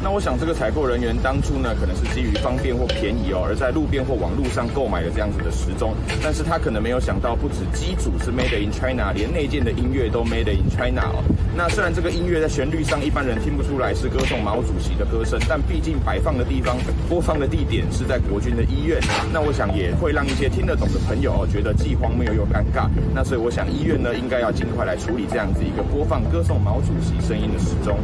那我想这个采购人员当初呢，可能是基于方便或便宜哦，而在路边或网络上购买了这样子的时钟，但是他可能没有想到，不止机组是 Made in China，连内建的音乐都 Made in China 哦。那虽然这个音乐在旋律上一般人听不出来是歌颂毛主席的歌声，但毕竟摆放的地方、播放的地点是在国军的医院，那我想也会让一些听得懂的朋友哦觉得既荒谬又尴尬。那所以我想医院呢，应该要尽快来处理这样子一个播放歌颂毛主席声音的时钟。